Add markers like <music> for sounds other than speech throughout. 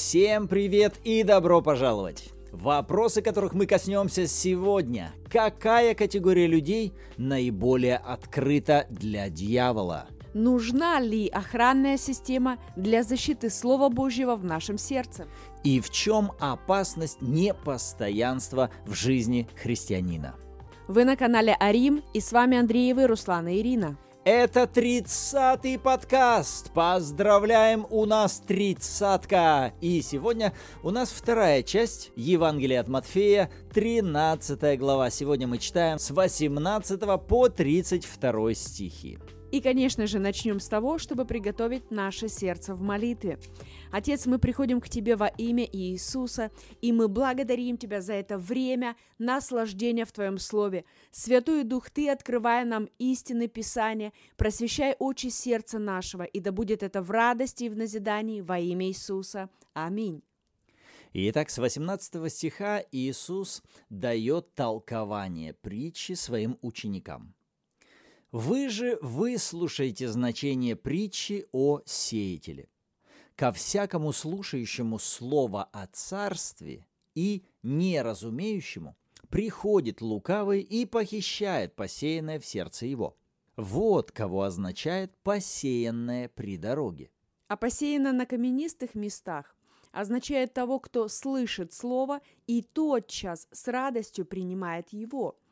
Всем привет и добро пожаловать! Вопросы, которых мы коснемся сегодня. Какая категория людей наиболее открыта для дьявола? Нужна ли охранная система для защиты Слова Божьего в нашем сердце? И в чем опасность непостоянства в жизни христианина? Вы на канале Арим, и с вами Андреевы, Руслан и Ирина. Это тридцатый подкаст. Поздравляем, у нас тридцатка. И сегодня у нас вторая часть Евангелия от Матфея, 13 глава. Сегодня мы читаем с 18 по 32 стихи. И, конечно же, начнем с того, чтобы приготовить наше сердце в молитве. Отец, мы приходим к Тебе во имя Иисуса, и мы благодарим Тебя за это время наслаждения в Твоем Слове. Святой Дух, Ты, открывая нам истины Писания, просвещай очи сердца нашего, и да будет это в радости и в назидании во имя Иисуса. Аминь. Итак, с 18 стиха Иисус дает толкование притчи своим ученикам. Вы же выслушаете значение притчи о сеятеле. Ко всякому слушающему слово о царстве и неразумеющему приходит лукавый и похищает посеянное в сердце его. Вот кого означает посеянное при дороге. А посеянное на каменистых местах означает того, кто слышит слово и тотчас с радостью принимает его –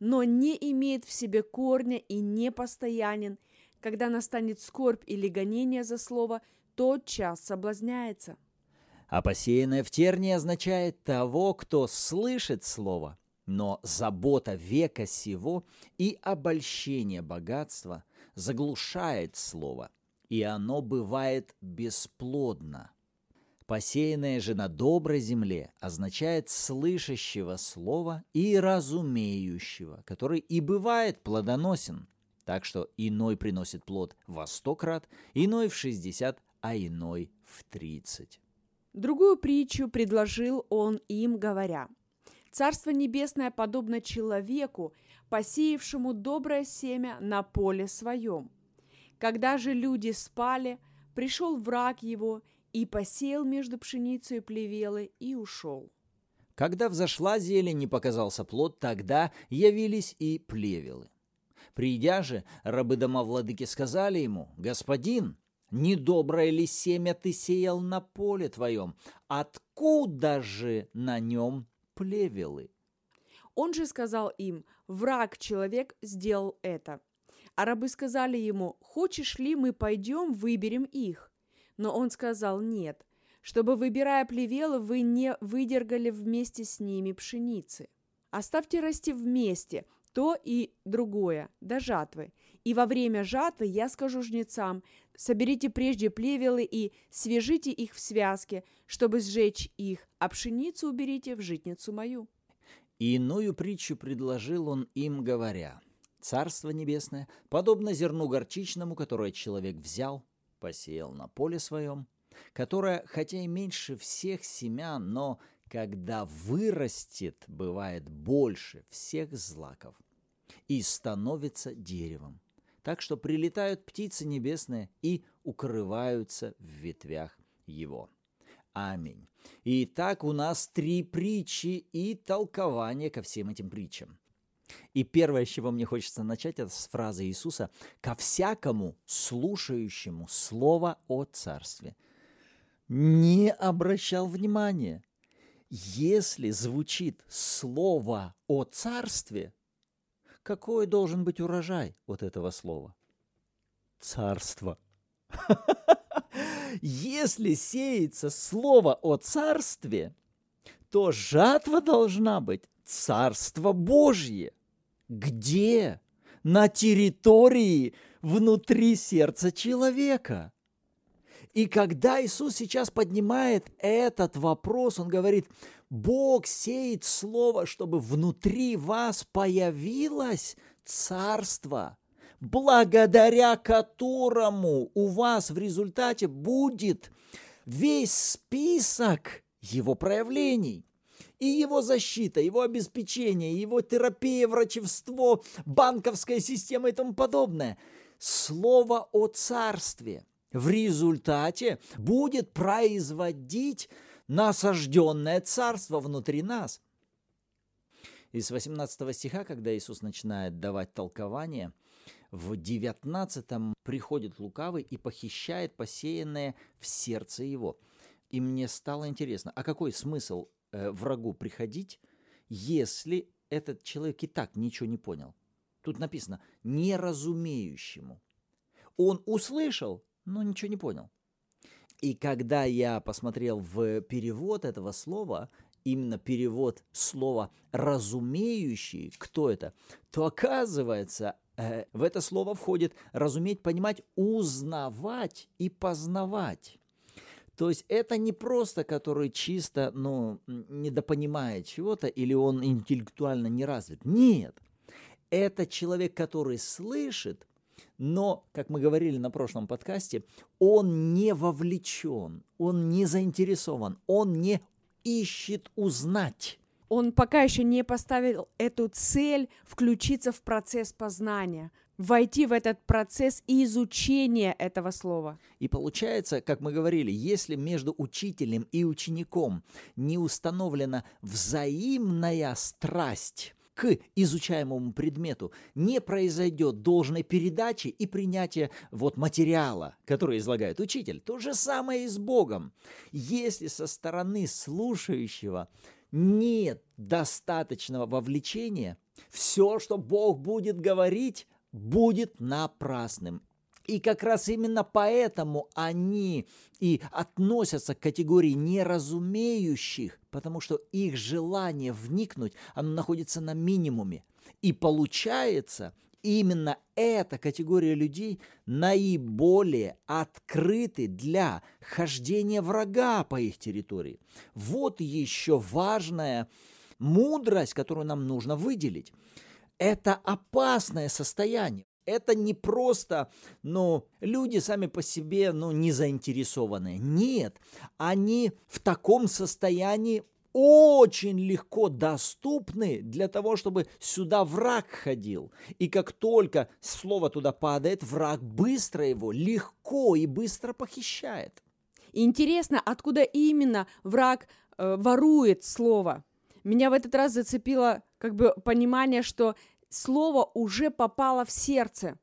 но не имеет в себе корня и не постоянен, когда настанет скорбь или гонение за слово, тот час соблазняется. А посеянное в тернии означает того, кто слышит слово, но забота века сего и обольщение богатства заглушает слово, и оно бывает бесплодно. Посеянное же на доброй земле означает слышащего слова и разумеющего, который и бывает плодоносен. Так что иной приносит плод во сто крат, иной в шестьдесят, а иной в тридцать. Другую притчу предложил он им, говоря, «Царство небесное подобно человеку, посеявшему доброе семя на поле своем. Когда же люди спали, пришел враг его и посеял между пшеницей и плевелой и ушел. Когда взошла зелень и показался плод, тогда явились и плевелы. Придя же, рабы домовладыки сказали ему, «Господин, недоброе ли семя ты сеял на поле твоем? Откуда же на нем плевелы?» Он же сказал им, «Враг человек сделал это». А рабы сказали ему, «Хочешь ли мы пойдем, выберем их?» Но он сказал «нет», чтобы, выбирая плевелы, вы не выдергали вместе с ними пшеницы. Оставьте расти вместе то и другое до жатвы. И во время жатвы я скажу жнецам, соберите прежде плевелы и свяжите их в связке, чтобы сжечь их, а пшеницу уберите в житницу мою». И иную притчу предложил он им, говоря, «Царство небесное, подобно зерну горчичному, которое человек взял, посеял на поле своем, которое, хотя и меньше всех семян, но когда вырастет, бывает больше всех злаков и становится деревом. Так что прилетают птицы небесные и укрываются в ветвях его. Аминь. Итак, у нас три притчи и толкование ко всем этим притчам. И первое, с чего мне хочется начать, это с фразы Иисуса «ко всякому слушающему слово о царстве». Не обращал внимания. Если звучит слово о царстве, какой должен быть урожай от этого слова? Царство. <laughs> Если сеется слово о царстве, то жатва должна быть Царство Божье. Где? На территории внутри сердца человека. И когда Иисус сейчас поднимает этот вопрос, Он говорит, Бог сеет Слово, чтобы внутри вас появилось Царство, благодаря которому у вас в результате будет весь список его проявлений и его защита, его обеспечение, его терапия, врачевство, банковская система и тому подобное. Слово о царстве. в результате будет производить насажденное царство внутри нас. Из 18 стиха, когда Иисус начинает давать толкование, в 19 приходит лукавый и похищает посеянное в сердце его. И мне стало интересно, а какой смысл э, врагу приходить, если этот человек и так ничего не понял? Тут написано «неразумеющему». Он услышал, но ничего не понял. И когда я посмотрел в перевод этого слова, именно перевод слова «разумеющий», кто это, то оказывается, э, в это слово входит разуметь, понимать, узнавать и познавать. То есть это не просто, который чисто, ну, недопонимает чего-то или он интеллектуально не развит. Нет. Это человек, который слышит, но, как мы говорили на прошлом подкасте, он не вовлечен, он не заинтересован, он не ищет узнать. Он пока еще не поставил эту цель включиться в процесс познания, войти в этот процесс изучения этого слова. И получается, как мы говорили, если между учителем и учеником не установлена взаимная страсть, к изучаемому предмету, не произойдет должной передачи и принятия вот материала, который излагает учитель. То же самое и с Богом. Если со стороны слушающего нет достаточного вовлечения, все, что Бог будет говорить, будет напрасным. И как раз именно поэтому они и относятся к категории неразумеющих, потому что их желание вникнуть, оно находится на минимуме. И получается, именно эта категория людей наиболее открыты для хождения врага по их территории. Вот еще важная мудрость, которую нам нужно выделить. Это опасное состояние это не просто, ну, люди сами по себе, ну, не заинтересованные. Нет, они в таком состоянии очень легко доступны для того, чтобы сюда враг ходил. И как только слово туда падает, враг быстро его, легко и быстро похищает. Интересно, откуда именно враг э, ворует слово? Меня в этот раз зацепило как бы понимание, что слово уже попало в сердце.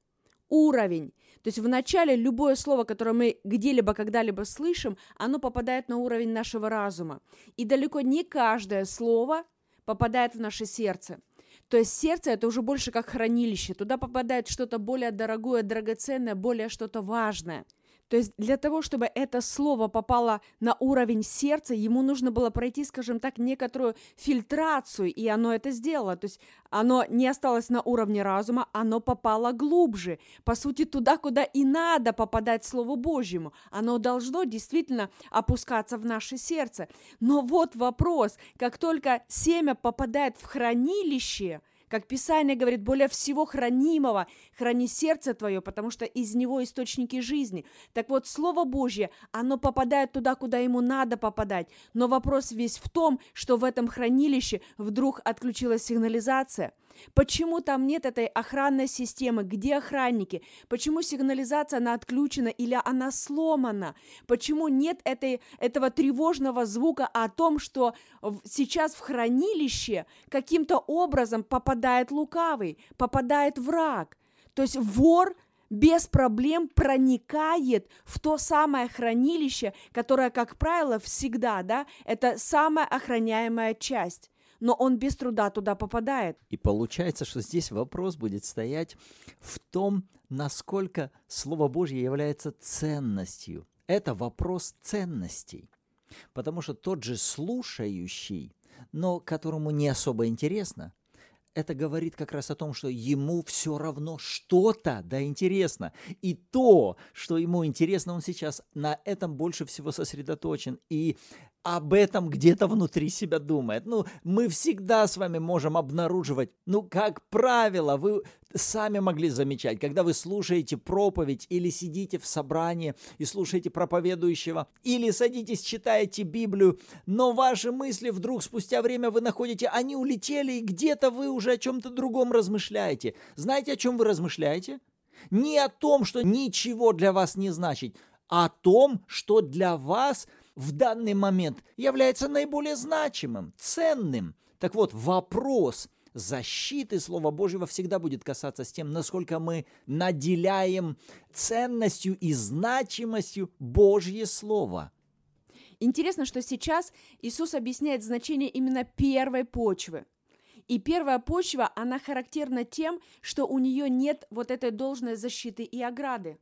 Уровень. То есть вначале любое слово, которое мы где-либо когда-либо слышим, оно попадает на уровень нашего разума. И далеко не каждое слово попадает в наше сердце. То есть сердце это уже больше как хранилище. Туда попадает что-то более дорогое, драгоценное, более что-то важное – то есть для того, чтобы это слово попало на уровень сердца, ему нужно было пройти, скажем так, некоторую фильтрацию, и оно это сделало. То есть оно не осталось на уровне разума, оно попало глубже. По сути, туда, куда и надо попадать Слову Божьему. Оно должно действительно опускаться в наше сердце. Но вот вопрос, как только семя попадает в хранилище – как Писание говорит, более всего хранимого, храни сердце твое, потому что из него источники жизни. Так вот, Слово Божье, оно попадает туда, куда ему надо попадать. Но вопрос весь в том, что в этом хранилище вдруг отключилась сигнализация – Почему там нет этой охранной системы? Где охранники? Почему сигнализация, она отключена или она сломана? Почему нет этой, этого тревожного звука о том, что сейчас в хранилище каким-то образом попадает лукавый, попадает враг? То есть вор без проблем проникает в то самое хранилище, которое, как правило, всегда, да, это самая охраняемая часть но он без труда туда попадает. И получается, что здесь вопрос будет стоять в том, насколько Слово Божье является ценностью. Это вопрос ценностей. Потому что тот же слушающий, но которому не особо интересно, это говорит как раз о том, что ему все равно что-то да интересно. И то, что ему интересно, он сейчас на этом больше всего сосредоточен. И об этом где-то внутри себя думает. Ну, мы всегда с вами можем обнаруживать, ну, как правило, вы сами могли замечать, когда вы слушаете проповедь или сидите в собрании и слушаете проповедующего, или садитесь, читаете Библию, но ваши мысли вдруг спустя время вы находите, они улетели, и где-то вы уже о чем-то другом размышляете. Знаете, о чем вы размышляете? Не о том, что ничего для вас не значит, о том, что для вас в данный момент является наиболее значимым, ценным. Так вот, вопрос защиты Слова Божьего всегда будет касаться с тем, насколько мы наделяем ценностью и значимостью Божье Слово. Интересно, что сейчас Иисус объясняет значение именно первой почвы. И первая почва, она характерна тем, что у нее нет вот этой должной защиты и ограды.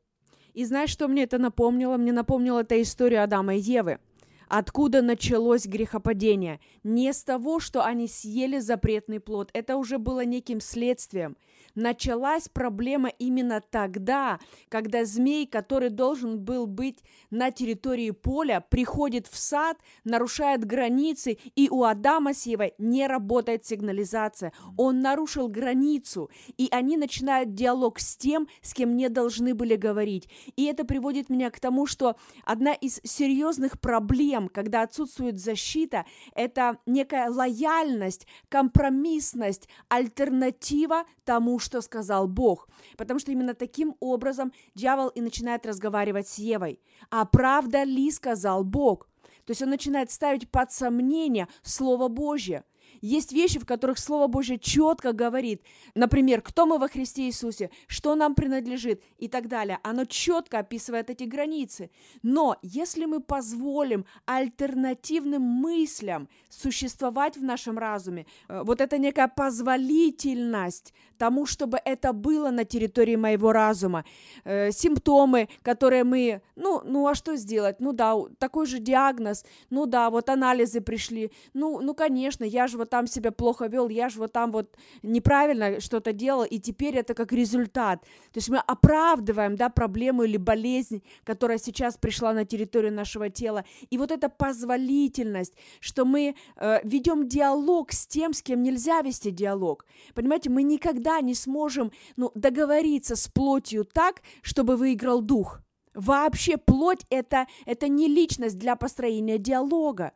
И знаешь, что мне это напомнило? Мне напомнило это историю Адама и Евы. Откуда началось грехопадение? Не с того, что они съели запретный плод. Это уже было неким следствием началась проблема именно тогда, когда змей, который должен был быть на территории поля, приходит в сад, нарушает границы, и у Адама с Евой не работает сигнализация. Он нарушил границу, и они начинают диалог с тем, с кем не должны были говорить. И это приводит меня к тому, что одна из серьезных проблем, когда отсутствует защита, это некая лояльность, компромиссность, альтернатива тому, что сказал Бог. Потому что именно таким образом дьявол и начинает разговаривать с Евой. А правда ли сказал Бог? То есть он начинает ставить под сомнение Слово Божье – есть вещи, в которых Слово Божье четко говорит, например, кто мы во Христе Иисусе, что нам принадлежит и так далее. Оно четко описывает эти границы. Но если мы позволим альтернативным мыслям существовать в нашем разуме, э, вот это некая позволительность тому, чтобы это было на территории моего разума, э, симптомы, которые мы, ну, ну а что сделать? Ну да, такой же диагноз, ну да, вот анализы пришли, ну, ну конечно, я же вот там себя плохо вел, я же вот там вот неправильно что-то делал, и теперь это как результат. То есть мы оправдываем, да, проблему или болезнь, которая сейчас пришла на территорию нашего тела. И вот эта позволительность, что мы э, ведем диалог с тем, с кем нельзя вести диалог. Понимаете, мы никогда не сможем ну, договориться с плотью так, чтобы выиграл дух. Вообще плоть это, это не личность для построения диалога.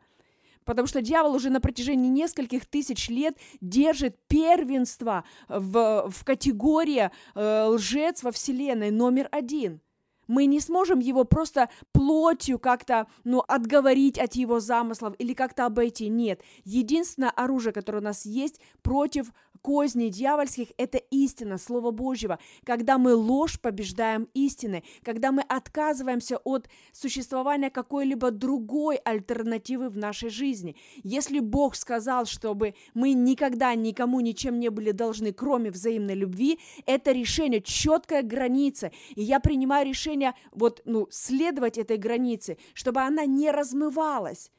Потому что дьявол уже на протяжении нескольких тысяч лет держит первенство в, в категории э, лжец во Вселенной номер один. Мы не сможем его просто плотью как-то ну, отговорить от его замыслов или как-то обойти. Нет. Единственное оружие, которое у нас есть против Козни дьявольских – это истина, Слово Божьего. Когда мы ложь побеждаем истиной, когда мы отказываемся от существования какой-либо другой альтернативы в нашей жизни. Если Бог сказал, чтобы мы никогда никому ничем не были должны, кроме взаимной любви, это решение, четкая граница. И я принимаю решение вот, ну, следовать этой границе, чтобы она не размывалась.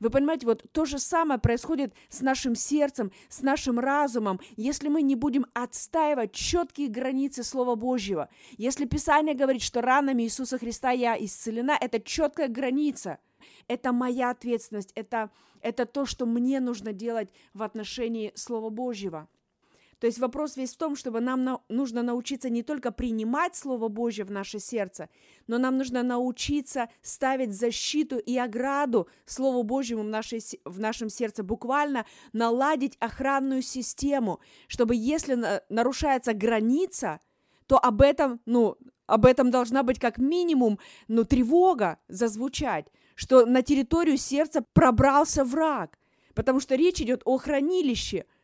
Вы понимаете, вот то же самое происходит с нашим сердцем, с нашим разумом, если мы не будем отстаивать четкие границы Слова Божьего. Если Писание говорит, что ранами Иисуса Христа я исцелена, это четкая граница. Это моя ответственность, это, это то, что мне нужно делать в отношении Слова Божьего. То есть вопрос весь в том, чтобы нам на, нужно научиться не только принимать Слово Божье в наше сердце, но нам нужно научиться ставить защиту и ограду Слову Божьему в, нашей, в нашем сердце, буквально наладить охранную систему, чтобы если на, нарушается граница, то об этом, ну, об этом должна быть как минимум, ну, тревога зазвучать, что на территорию сердца пробрался враг, потому что речь идет о хранилище –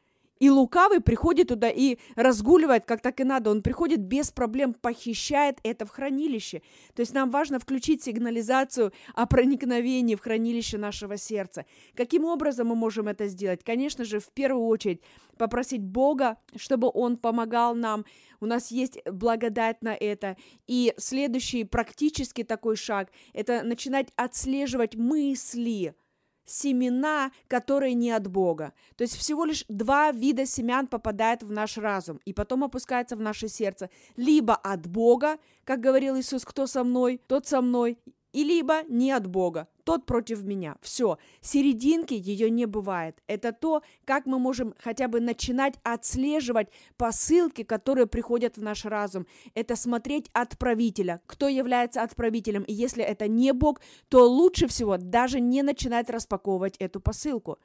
и лукавый приходит туда и разгуливает, как так и надо. Он приходит без проблем, похищает это в хранилище. То есть нам важно включить сигнализацию о проникновении в хранилище нашего сердца. Каким образом мы можем это сделать? Конечно же, в первую очередь попросить Бога, чтобы Он помогал нам. У нас есть благодать на это. И следующий практически такой шаг – это начинать отслеживать мысли – семена, которые не от Бога. То есть всего лишь два вида семян попадает в наш разум и потом опускается в наше сердце. Либо от Бога, как говорил Иисус, кто со мной, тот со мной, и либо не от Бога, тот против меня. Все, серединки ее не бывает. Это то, как мы можем хотя бы начинать отслеживать посылки, которые приходят в наш разум. Это смотреть отправителя, кто является отправителем. И если это не Бог, то лучше всего даже не начинать распаковывать эту посылку.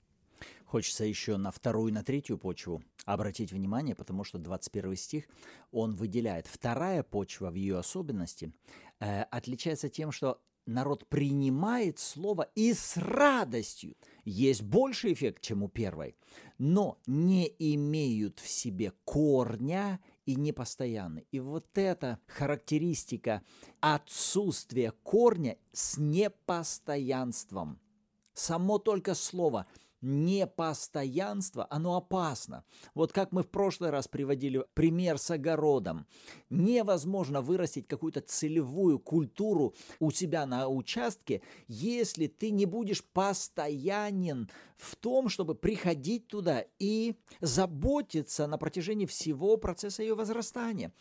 Хочется еще на вторую и на третью почву обратить внимание, потому что 21 стих, он выделяет. Вторая почва в ее особенности э, отличается тем, что народ принимает слово и с радостью. Есть больший эффект, чем у первой, но не имеют в себе корня и непостоянны. И вот эта характеристика отсутствия корня с непостоянством. Само только слово – непостоянство, оно опасно. Вот как мы в прошлый раз приводили пример с огородом. Невозможно вырастить какую-то целевую культуру у себя на участке, если ты не будешь постоянен в том, чтобы приходить туда и заботиться на протяжении всего процесса ее возрастания.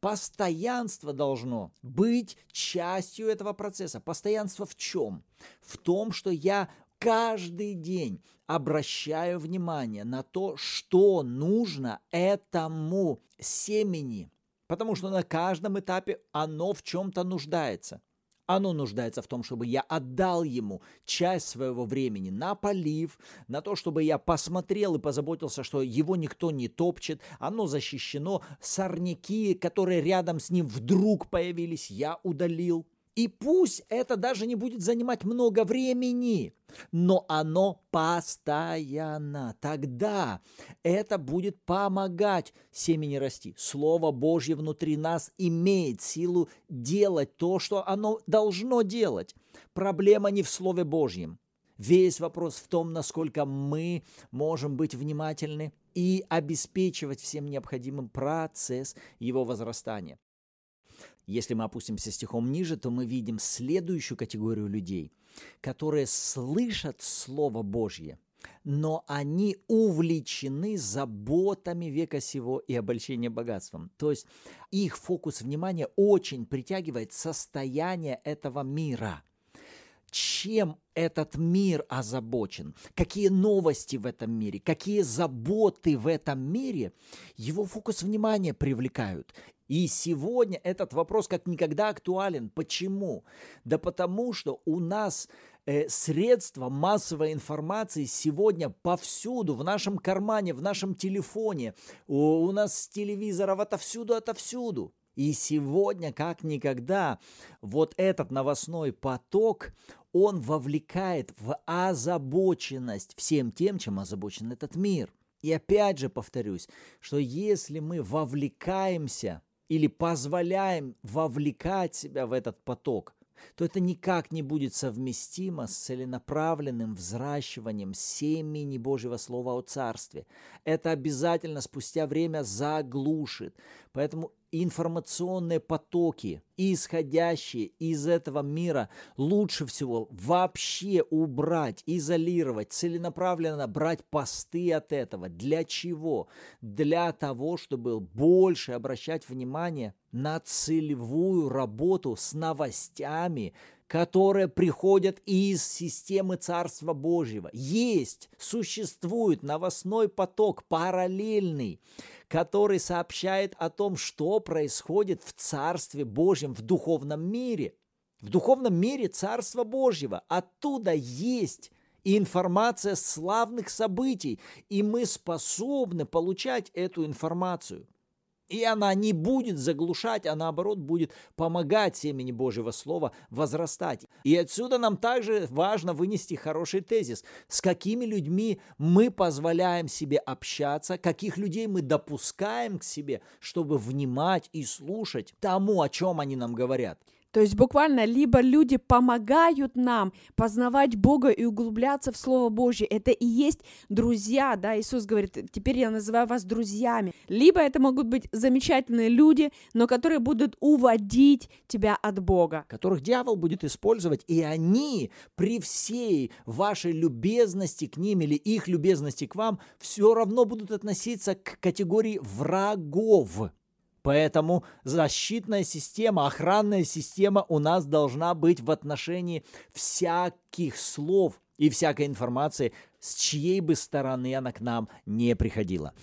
Постоянство должно быть частью этого процесса. Постоянство в чем? В том, что я каждый день обращаю внимание на то, что нужно этому семени, потому что на каждом этапе оно в чем-то нуждается. Оно нуждается в том, чтобы я отдал ему часть своего времени на полив, на то, чтобы я посмотрел и позаботился, что его никто не топчет, оно защищено, сорняки, которые рядом с ним вдруг появились, я удалил. И пусть это даже не будет занимать много времени, но оно постоянно. Тогда это будет помогать семени расти. Слово Божье внутри нас имеет силу делать то, что оно должно делать. Проблема не в Слове Божьем. Весь вопрос в том, насколько мы можем быть внимательны и обеспечивать всем необходимым процесс его возрастания. Если мы опустимся стихом ниже, то мы видим следующую категорию людей, которые слышат Слово Божье, но они увлечены заботами века сего и обольщением богатством. То есть их фокус внимания очень притягивает состояние этого мира – чем этот мир озабочен, какие новости в этом мире, какие заботы в этом мире, его фокус внимания привлекают. И сегодня этот вопрос как никогда актуален. Почему? Да потому что у нас э, средства массовой информации сегодня повсюду, в нашем кармане, в нашем телефоне, у, у нас с телевизоров отовсюду, отовсюду. И сегодня, как никогда, вот этот новостной поток, он вовлекает в озабоченность всем тем, чем озабочен этот мир. И опять же повторюсь, что если мы вовлекаемся или позволяем вовлекать себя в этот поток, то это никак не будет совместимо с целенаправленным взращиванием семени Божьего Слова о Царстве. Это обязательно спустя время заглушит. Поэтому информационные потоки, исходящие из этого мира, лучше всего вообще убрать, изолировать, целенаправленно брать посты от этого. Для чего? Для того, чтобы больше обращать внимание на целевую работу с новостями, которые приходят из системы Царства Божьего. Есть, существует новостной поток параллельный, который сообщает о том, что происходит в Царстве Божьем, в духовном мире. В духовном мире Царства Божьего. Оттуда есть информация славных событий, и мы способны получать эту информацию. И она не будет заглушать, а наоборот будет помогать семени Божьего Слова возрастать. И отсюда нам также важно вынести хороший тезис. С какими людьми мы позволяем себе общаться, каких людей мы допускаем к себе, чтобы внимать и слушать тому, о чем они нам говорят. То есть буквально либо люди помогают нам познавать Бога и углубляться в Слово Божье. Это и есть друзья, да, Иисус говорит, теперь я называю вас друзьями. Либо это могут быть замечательные люди, но которые будут уводить тебя от Бога. Которых дьявол будет использовать, и они при всей вашей любезности к ним или их любезности к вам все равно будут относиться к категории врагов. Поэтому защитная система, охранная система у нас должна быть в отношении всяких слов и всякой информации, с чьей бы стороны она к нам не приходила.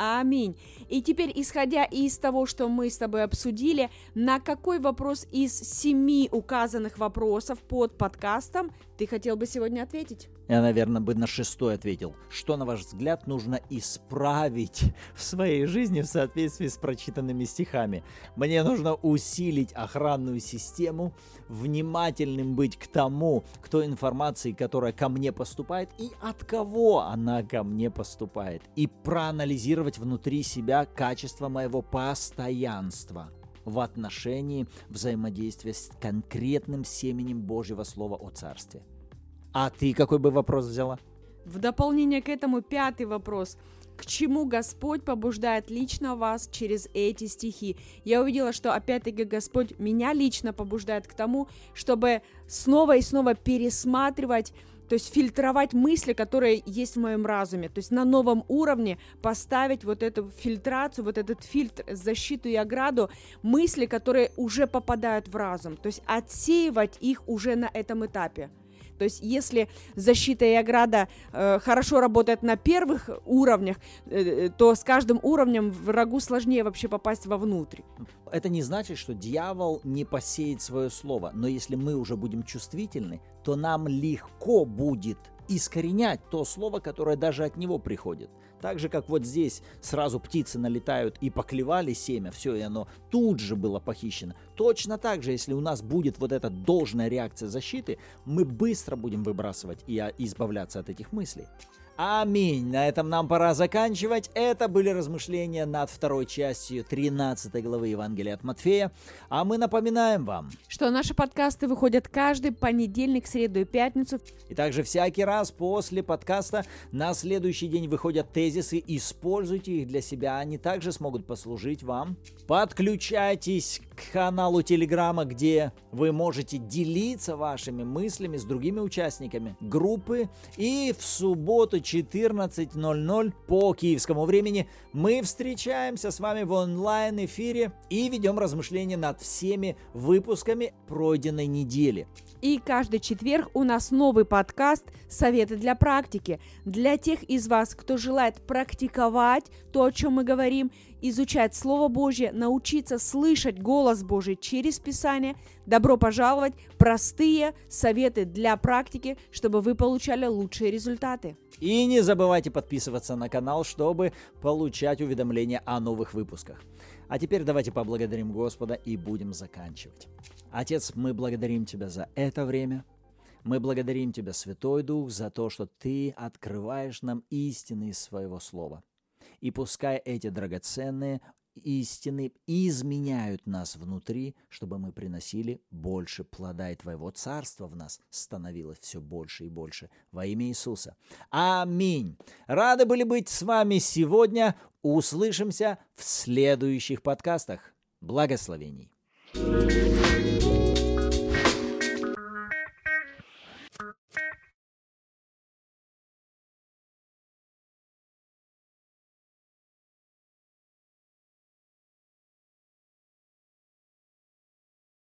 Аминь. И теперь, исходя из того, что мы с тобой обсудили, на какой вопрос из семи указанных вопросов под подкастом ты хотел бы сегодня ответить? Я, наверное, бы на шестой ответил. Что, на ваш взгляд, нужно исправить в своей жизни в соответствии с прочитанными стихами? Мне нужно усилить охранную систему, внимательным быть к тому, кто информации, которая ко мне поступает, и от кого она ко мне поступает. И проанализировать внутри себя качество моего постоянства в отношении взаимодействия с конкретным семенем Божьего Слова о Царстве. А ты какой бы вопрос взяла? В дополнение к этому пятый вопрос. К чему Господь побуждает лично вас через эти стихи? Я увидела, что опять-таки Господь меня лично побуждает к тому, чтобы снова и снова пересматривать то есть фильтровать мысли, которые есть в моем разуме, то есть на новом уровне поставить вот эту фильтрацию, вот этот фильтр, защиту и ограду, мысли, которые уже попадают в разум, то есть отсеивать их уже на этом этапе. То есть если защита и ограда э, хорошо работает на первых уровнях, э, э, то с каждым уровнем врагу сложнее вообще попасть вовнутрь. Это не значит, что дьявол не посеет свое слово, но если мы уже будем чувствительны, то нам легко будет искоренять то слово, которое даже от него приходит. Так же, как вот здесь сразу птицы налетают и поклевали семя, все, и оно тут же было похищено. Точно так же, если у нас будет вот эта должная реакция защиты, мы быстро будем выбрасывать и избавляться от этих мыслей. Аминь. На этом нам пора заканчивать. Это были размышления над второй частью 13 главы Евангелия от Матфея. А мы напоминаем вам, что наши подкасты выходят каждый понедельник, среду и пятницу. И также всякий раз после подкаста на следующий день выходят тезисы. Используйте их для себя. Они также смогут послужить вам. Подключайтесь к каналу Телеграма, где вы можете делиться вашими мыслями с другими участниками группы. И в субботу 14.00 по киевскому времени мы встречаемся с вами в онлайн-эфире и ведем размышления над всеми выпусками пройденной недели. И каждый четверг у нас новый подкаст «Советы для практики». Для тех из вас, кто желает практиковать то, о чем мы говорим, изучать Слово Божье, научиться слышать голос Божий через Писание, добро пожаловать! Простые советы для практики, чтобы вы получали лучшие результаты. И не забывайте подписываться на канал, чтобы получать уведомления о новых выпусках. А теперь давайте поблагодарим Господа и будем заканчивать. Отец, мы благодарим Тебя за это время. Мы благодарим Тебя, Святой Дух, за то, что Ты открываешь нам истины из Своего Слова. И пускай эти драгоценные истины изменяют нас внутри, чтобы мы приносили больше плода, и Твоего Царства в нас становилось все больше и больше. Во имя Иисуса. Аминь. Рады были быть с вами сегодня. Услышимся в следующих подкастах. Благословений. thank you